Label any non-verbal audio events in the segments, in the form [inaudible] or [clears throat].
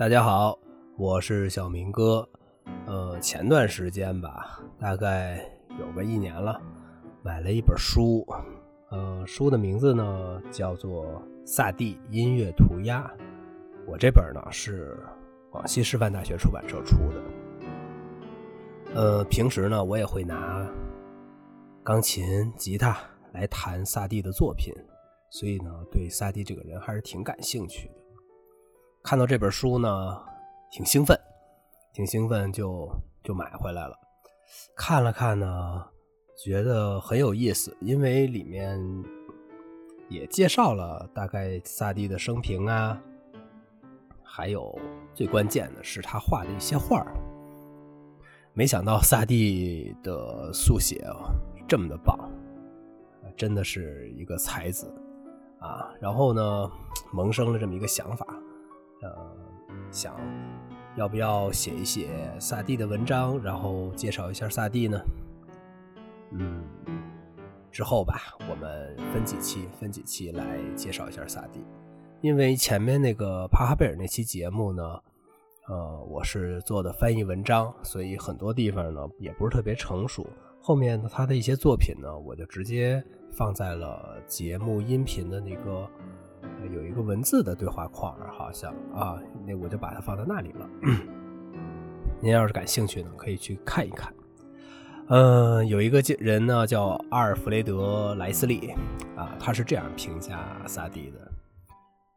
大家好，我是小明哥。呃，前段时间吧，大概有个一年了，买了一本书。呃，书的名字呢叫做《萨蒂音乐涂鸦》。我这本呢是广西师范大学出版社出的。呃，平时呢我也会拿钢琴、吉他来弹萨蒂的作品，所以呢对萨蒂这个人还是挺感兴趣的。看到这本书呢，挺兴奋，挺兴奋，就就买回来了。看了看呢，觉得很有意思，因为里面也介绍了大概萨蒂的生平啊，还有最关键的是他画的一些画没想到萨蒂的速写这么的棒，真的是一个才子啊！然后呢，萌生了这么一个想法。呃，想要不要写一写萨蒂的文章，然后介绍一下萨蒂呢？嗯，之后吧，我们分几期，分几期来介绍一下萨蒂。因为前面那个帕哈贝尔那期节目呢，呃，我是做的翻译文章，所以很多地方呢也不是特别成熟。后面他的一些作品呢，我就直接放在了节目音频的那个。有一个文字的对话框，好像啊，那我就把它放在那里了。[clears throat] 您要是感兴趣呢，可以去看一看。嗯，有一个人呢叫阿尔弗雷德·莱斯利啊，他是这样评价萨蒂的：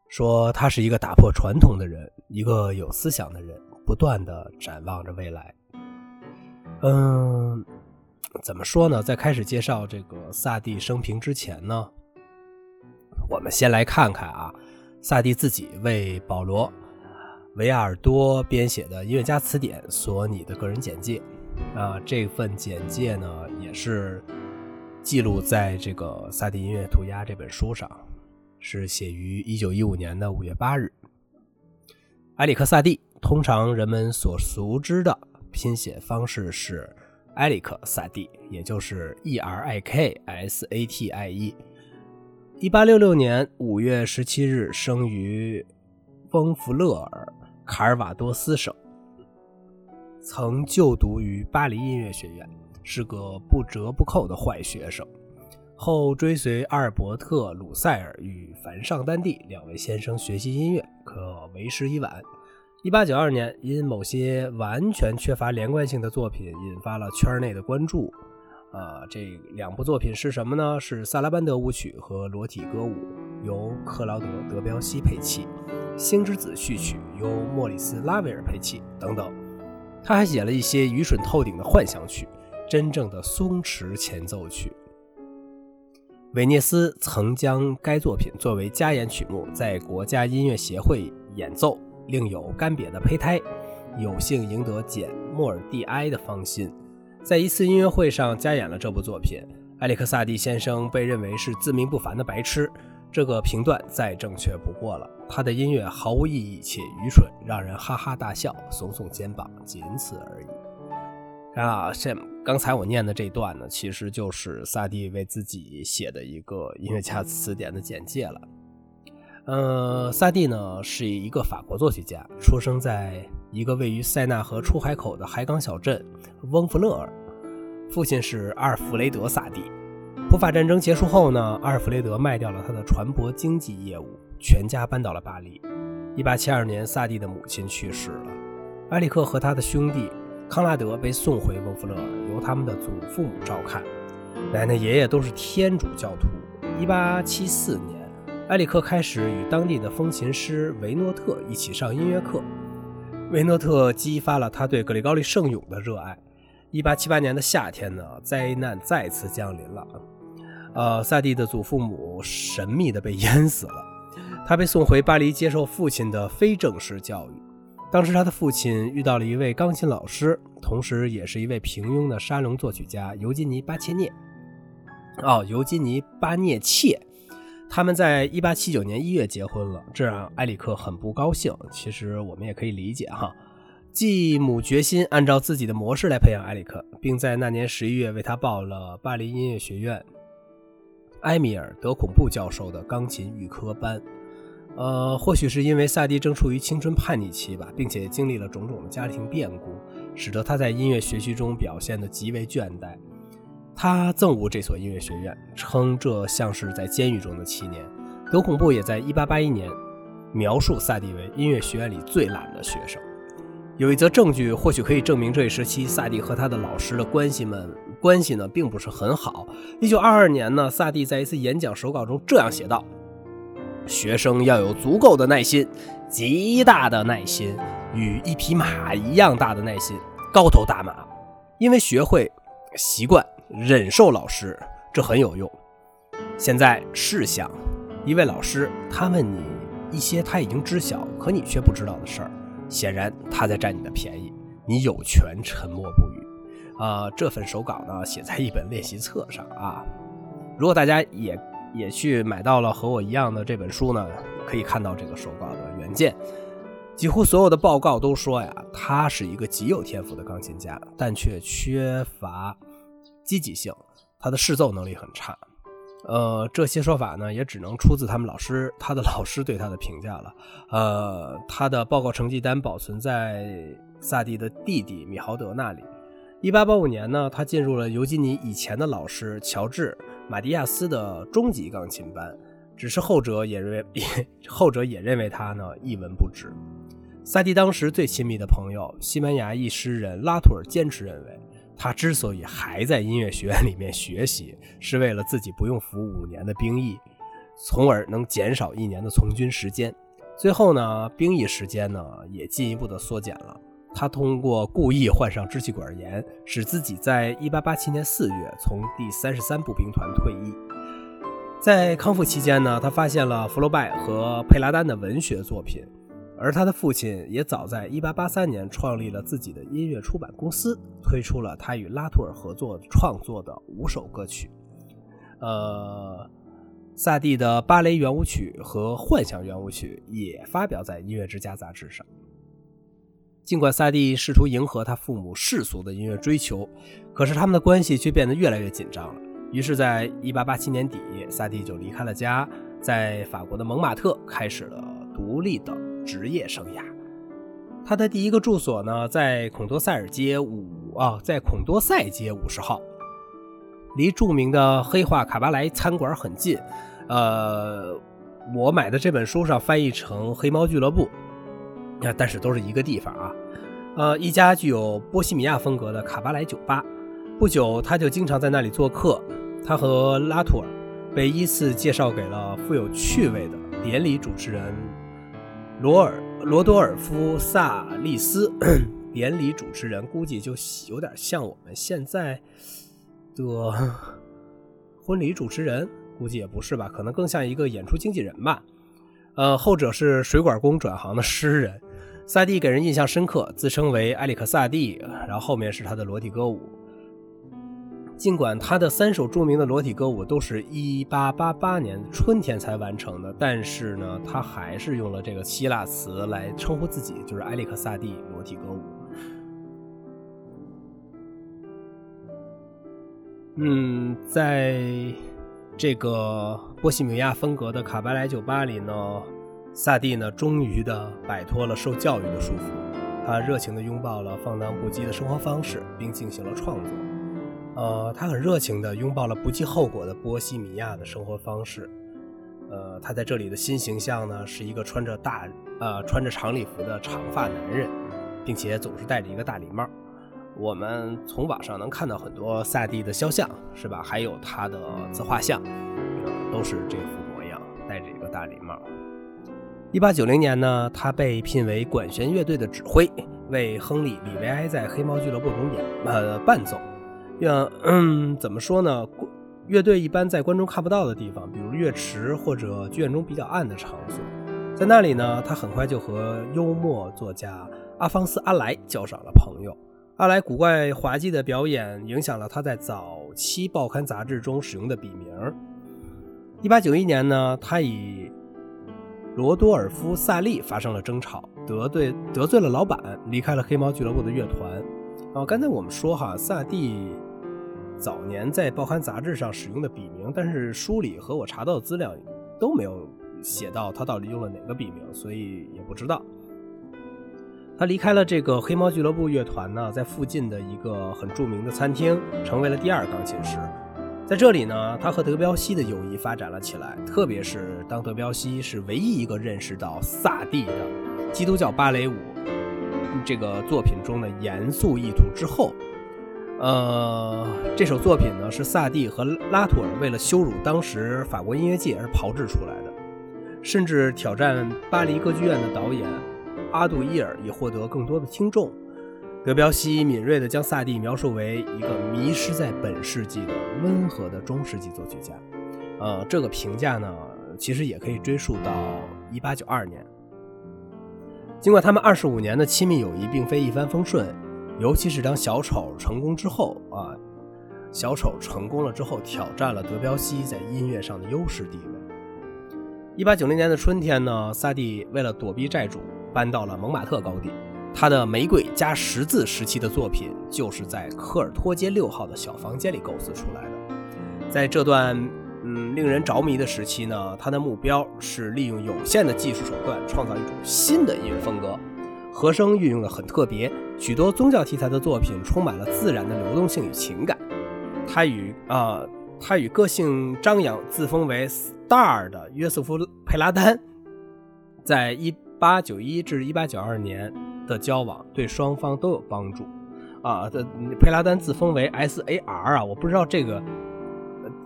说他是一个打破传统的人，一个有思想的人，不断的展望着未来。嗯，怎么说呢？在开始介绍这个萨蒂生平之前呢？我们先来看看啊，萨蒂自己为保罗·维亚尔多编写的《音乐家词典》所拟的个人简介啊。这份简介呢，也是记录在这个《萨蒂音乐涂鸦》这本书上，是写于1915年的5月8日。埃里克·萨蒂，通常人们所熟知的拼写方式是埃里克·萨蒂，也就是 E R I K S A T I E。一八六六年五月十七日生于翁弗勒尔卡尔瓦多斯省，曾就读于巴黎音乐学院，是个不折不扣的坏学生。后追随阿尔伯特·鲁塞尔与凡尚丹蒂两位先生学习音乐，可为时已晚。一八九二年，因某些完全缺乏连贯性的作品引发了圈内的关注。啊，这两部作品是什么呢？是《萨拉班德舞曲》和《裸体歌舞》，由克劳德·德彪西配器，《星之子序曲》由莫里斯·拉威尔配器等等。他还写了一些愚蠢透顶的幻想曲，真正的松弛前奏曲。韦涅斯曾将该作品作为加演曲目在国家音乐协会演奏，另有干瘪的胚胎，有幸赢得简·莫尔蒂埃的芳心。在一次音乐会上加演了这部作品，埃里克萨蒂先生被认为是自命不凡的白痴，这个评断再正确不过了。他的音乐毫无意义且愚蠢，让人哈哈大笑，耸耸肩膀，仅此而已。啊，这刚才我念的这段呢，其实就是萨蒂为自己写的一个音乐家词典的简介了。呃，萨蒂呢是一个法国作曲家，出生在。一个位于塞纳河出海口的海港小镇翁弗勒尔，父亲是阿尔弗雷德·萨蒂。普法战争结束后呢，阿尔弗雷德卖掉了他的船舶经纪业务，全家搬到了巴黎。1872年，萨蒂的母亲去世了，埃里克和他的兄弟康拉德被送回翁弗勒尔，由他们的祖父母照看。奶奶、爷爷都是天主教徒。1874年，埃里克开始与当地的风琴师维诺特一起上音乐课。维诺特激发了他对格里高利圣咏的热爱。1878年的夏天呢，灾难再次降临了。呃，萨蒂的祖父母神秘的被淹死了，他被送回巴黎接受父亲的非正式教育。当时他的父亲遇到了一位钢琴老师，同时也是一位平庸的沙龙作曲家尤金尼·巴切涅。哦，尤金尼·巴涅切。他们在一八七九年一月结婚了，这让埃里克很不高兴。其实我们也可以理解哈，继母决心按照自己的模式来培养埃里克，并在那年十一月为他报了巴黎音乐学院埃米尔·德孔布教授的钢琴预科班。呃，或许是因为萨蒂正处于青春叛逆期吧，并且经历了种种的家庭变故，使得他在音乐学习中表现得极为倦怠。他憎恶这所音乐学院，称这像是在监狱中的七年。德孔布也在1881年描述萨蒂为音乐学院里最懒的学生。有一则证据，或许可以证明这一时期萨蒂和他的老师的关系们关系呢，并不是很好。一九二二年呢，萨蒂在一次演讲手稿中这样写道：“学生要有足够的耐心，极大的耐心，与一匹马一样大的耐心，高头大马，因为学会习惯忍受老师，这很有用。现在试想，一位老师，他问你一些他已经知晓，可你却不知道的事儿。”显然他在占你的便宜，你有权沉默不语。啊，这份手稿呢，写在一本练习册上啊。如果大家也也去买到了和我一样的这本书呢，可以看到这个手稿的原件。几乎所有的报告都说呀，他是一个极有天赋的钢琴家，但却缺乏积极性，他的视奏能力很差。呃，这些说法呢，也只能出自他们老师，他的老师对他的评价了。呃，他的报告成绩单保存在萨蒂的弟弟米豪德那里。一八八五年呢，他进入了尤金尼以前的老师乔治马蒂亚斯的中级钢琴班，只是后者也认为，[laughs] 后者也认为他呢一文不值。萨蒂当时最亲密的朋友西班牙裔诗人拉图尔坚持认为。他之所以还在音乐学院里面学习，是为了自己不用服五年的兵役，从而能减少一年的从军时间。最后呢，兵役时间呢也进一步的缩减了。他通过故意患上支气管炎，使自己在1887年4月从第三十三步兵团退役。在康复期间呢，他发现了福楼拜和佩拉丹的文学作品。而他的父亲也早在1883年创立了自己的音乐出版公司，推出了他与拉图尔合作创作的五首歌曲。呃，萨蒂的芭蕾圆舞曲和幻想圆舞曲也发表在《音乐之家》杂志上。尽管萨蒂试图迎合他父母世俗的音乐追求，可是他们的关系却变得越来越紧张了。于是，在1887年底，萨蒂就离开了家，在法国的蒙马特开始了独立的。职业生涯，他的第一个住所呢，在孔多塞尔街五啊，在孔多塞街五十号，离著名的黑化卡巴莱餐馆很近。呃，我买的这本书上翻译成“黑猫俱乐部”，但是都是一个地方啊。呃，一家具有波西米亚风格的卡巴莱酒吧。不久，他就经常在那里做客。他和拉图尔被依次介绍给了富有趣味的典礼主持人。罗尔罗多尔夫萨利斯 [clears throat] 典礼主持人，估计就有点像我们现在的 [laughs] 婚礼主持人，估计也不是吧，可能更像一个演出经纪人吧。呃，后者是水管工转行的诗人。萨蒂给人印象深刻，自称为埃里克萨蒂，然后后面是他的裸体歌舞。尽管他的三首著名的裸体歌舞都是一八八八年春天才完成的，但是呢，他还是用了这个希腊词来称呼自己，就是埃里克萨蒂裸体歌舞。嗯，在这个波西米亚风格的卡巴莱酒吧里呢，萨蒂呢终于的摆脱了受教育的束缚，他热情的拥抱了放荡不羁的生活方式，并进行了创作。呃，他很热情地拥抱了不计后果的波西米亚的生活方式。呃，他在这里的新形象呢，是一个穿着大呃穿着长礼服的长发男人，并且总是戴着一个大礼帽。我们从网上能看到很多萨蒂的肖像，是吧？还有他的自画像，都是这副模样，戴着一个大礼帽。一八九零年呢，他被聘为管弦乐队的指挥，为亨利·李维埃在黑猫俱乐部中演呃伴奏。像嗯，怎么说呢？乐队一般在观众看不到的地方，比如乐池或者剧院中比较暗的场所，在那里呢，他很快就和幽默作家阿方斯·阿莱交上了朋友。阿莱古怪滑稽的表演影响了他在早期报刊杂志中使用的笔名。一八九一年呢，他与罗多尔夫·萨利发生了争吵，得罪得罪了老板，离开了黑猫俱乐部的乐团。哦，刚才我们说哈，萨蒂早年在报刊杂志上使用的笔名，但是书里和我查到的资料都没有写到他到底用了哪个笔名，所以也不知道。他离开了这个黑猫俱乐部乐团呢，在附近的一个很著名的餐厅成为了第二钢琴师。在这里呢，他和德彪西的友谊发展了起来。特别是当德彪西是唯一一个认识到萨蒂的基督教芭蕾舞这个作品中的严肃意图之后，呃，这首作品呢是萨蒂和拉图尔为了羞辱当时法国音乐界而炮制出来的，甚至挑战巴黎歌剧院的导演。阿杜伊尔以获得更多的听众。德彪西敏锐地将萨蒂描述为一个迷失在本世纪的温和的中世纪作曲家。呃，这个评价呢，其实也可以追溯到1892年。尽管他们二十五年的亲密友谊并非一帆风顺，尤其是当小丑成功之后啊，小丑成功了之后，挑战了德彪西在音乐上的优势地位。1890年的春天呢，萨蒂为了躲避债主。搬到了蒙马特高地，他的玫瑰加十字时期的作品就是在科尔托街六号的小房间里构思出来的。在这段嗯令人着迷的时期呢，他的目标是利用有限的技术手段创造一种新的音乐风格，和声运用的很特别，许多宗教题材的作品充满了自然的流动性与情感。他与啊他与个性张扬、自封为 Star 的约瑟夫·佩拉丹，在一。八九一至一八九二年的交往对双方都有帮助，啊，的佩拉丹自封为 S A R 啊，我不知道这个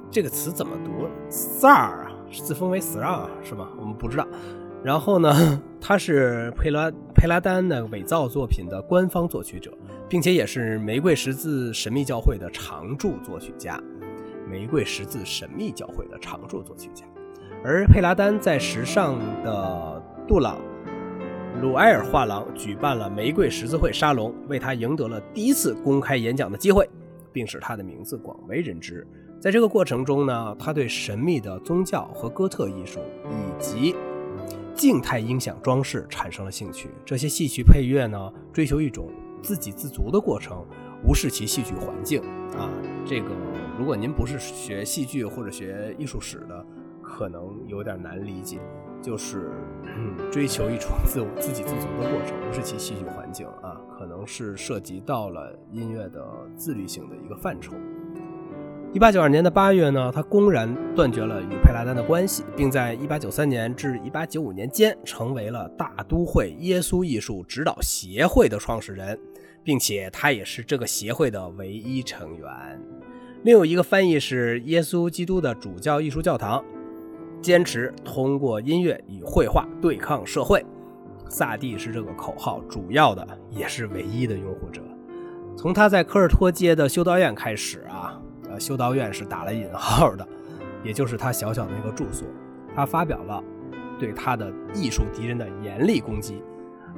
这个词怎么读，Sar 啊，自封为 Sar 啊，是吗？我们不知道。然后呢，[laughs] 他是佩拉佩拉丹的伪造作品的官方作曲者，并且也是玫瑰十字神秘教会的常驻作曲家。玫瑰十字神秘教会的常驻作曲家，而佩拉丹在时尚的杜朗。鲁埃尔画廊举办了玫瑰十字会沙龙，为他赢得了第一次公开演讲的机会，并使他的名字广为人知。在这个过程中呢，他对神秘的宗教和哥特艺术以及静态音响装饰产生了兴趣。这些戏曲配乐呢，追求一种自给自足的过程，无视其戏剧环境。啊，这个如果您不是学戏剧或者学艺术史的，可能有点难理解。就是嗯追求一种 [laughs] 自我自给自足的过程，无视其戏剧环境啊，可能是涉及到了音乐的自律性的一个范畴。一八九二年的八月呢，他公然断绝了与佩拉丹的关系，并在一八九三年至一八九五年间成为了大都会耶稣艺术指导协会的创始人，并且他也是这个协会的唯一成员。另有一个翻译是耶稣基督的主教艺术教堂。坚持通过音乐与绘画对抗社会，萨蒂是这个口号主要的也是唯一的拥护者。从他在科尔托街的修道院开始啊，修道院是打了引号的，也就是他小小的那个住所。他发表了对他的艺术敌人的严厉攻击，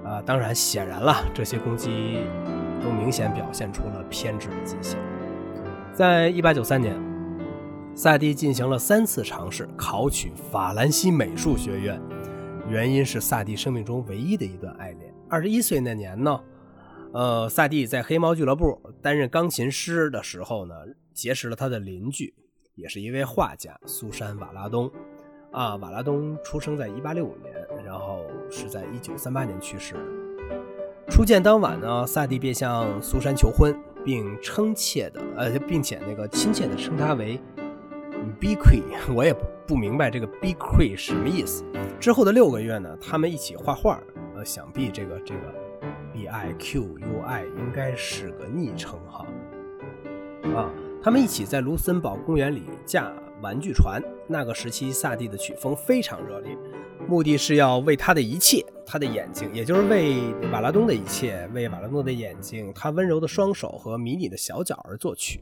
啊，当然显然了，这些攻击都明显表现出了偏执的迹象。在一八九三年。萨蒂进行了三次尝试考取法兰西美术学院，原因是萨蒂生命中唯一的一段爱恋。二十一岁那年呢，呃，萨蒂在黑猫俱乐部担任钢琴师的时候呢，结识了他的邻居，也是一位画家苏珊·瓦拉东。啊，瓦拉东出生在一八六五年，然后是在一九三八年去世。初见当晚呢，萨蒂便向苏珊求婚，并称切的，呃，并且那个亲切的称她为。[laughs] Biqui 我也不明白这个 Biqui 什么意思。之后的六个月呢，他们一起画画。呃，想必这个这个 B I Q U I 应该是个昵称哈。啊，他们一起在卢森堡公园里驾玩具船。那个时期，萨蒂的曲风非常热烈，目的是要为他的一切，他的眼睛，也就是为瓦拉东的一切，为瓦拉诺的眼睛，他温柔的双手和迷你的小脚而作曲。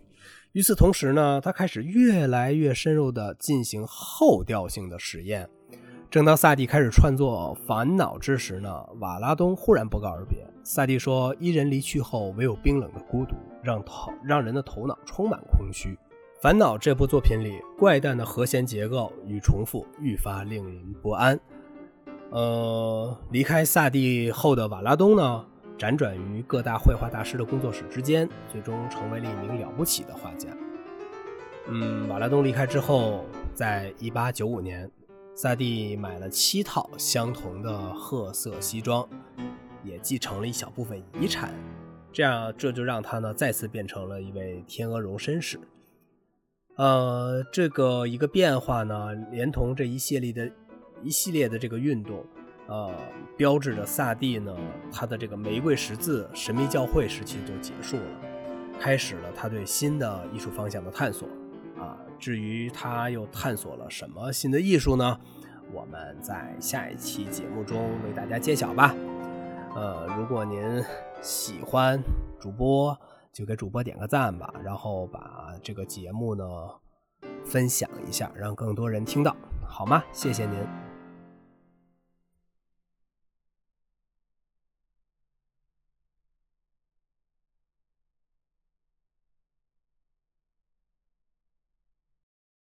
与此同时呢，他开始越来越深入地进行后调性的实验。正当萨蒂开始创作《烦恼》之时呢，瓦拉东忽然不告而别。萨蒂说：“一人离去后，唯有冰冷的孤独，让头让人的头脑充满空虚。”《烦恼》这部作品里怪诞的和弦结构与重复愈发令人不安。呃，离开萨蒂后的瓦拉东呢？辗转于各大绘画大师的工作室之间，最终成为了一名了不起的画家。嗯，瓦拉东离开之后，在一八九五年，萨蒂买了七套相同的褐色西装，也继承了一小部分遗产，这样这就让他呢再次变成了一位天鹅绒绅士。呃，这个一个变化呢，连同这一系列的一系列的这个运动，呃，标志着萨蒂呢他的这个玫瑰十字神秘教会时期就结束了，开始了他对新的艺术方向的探索。至于他又探索了什么新的艺术呢？我们在下一期节目中为大家揭晓吧。呃，如果您喜欢主播，就给主播点个赞吧，然后把这个节目呢分享一下，让更多人听到，好吗？谢谢您。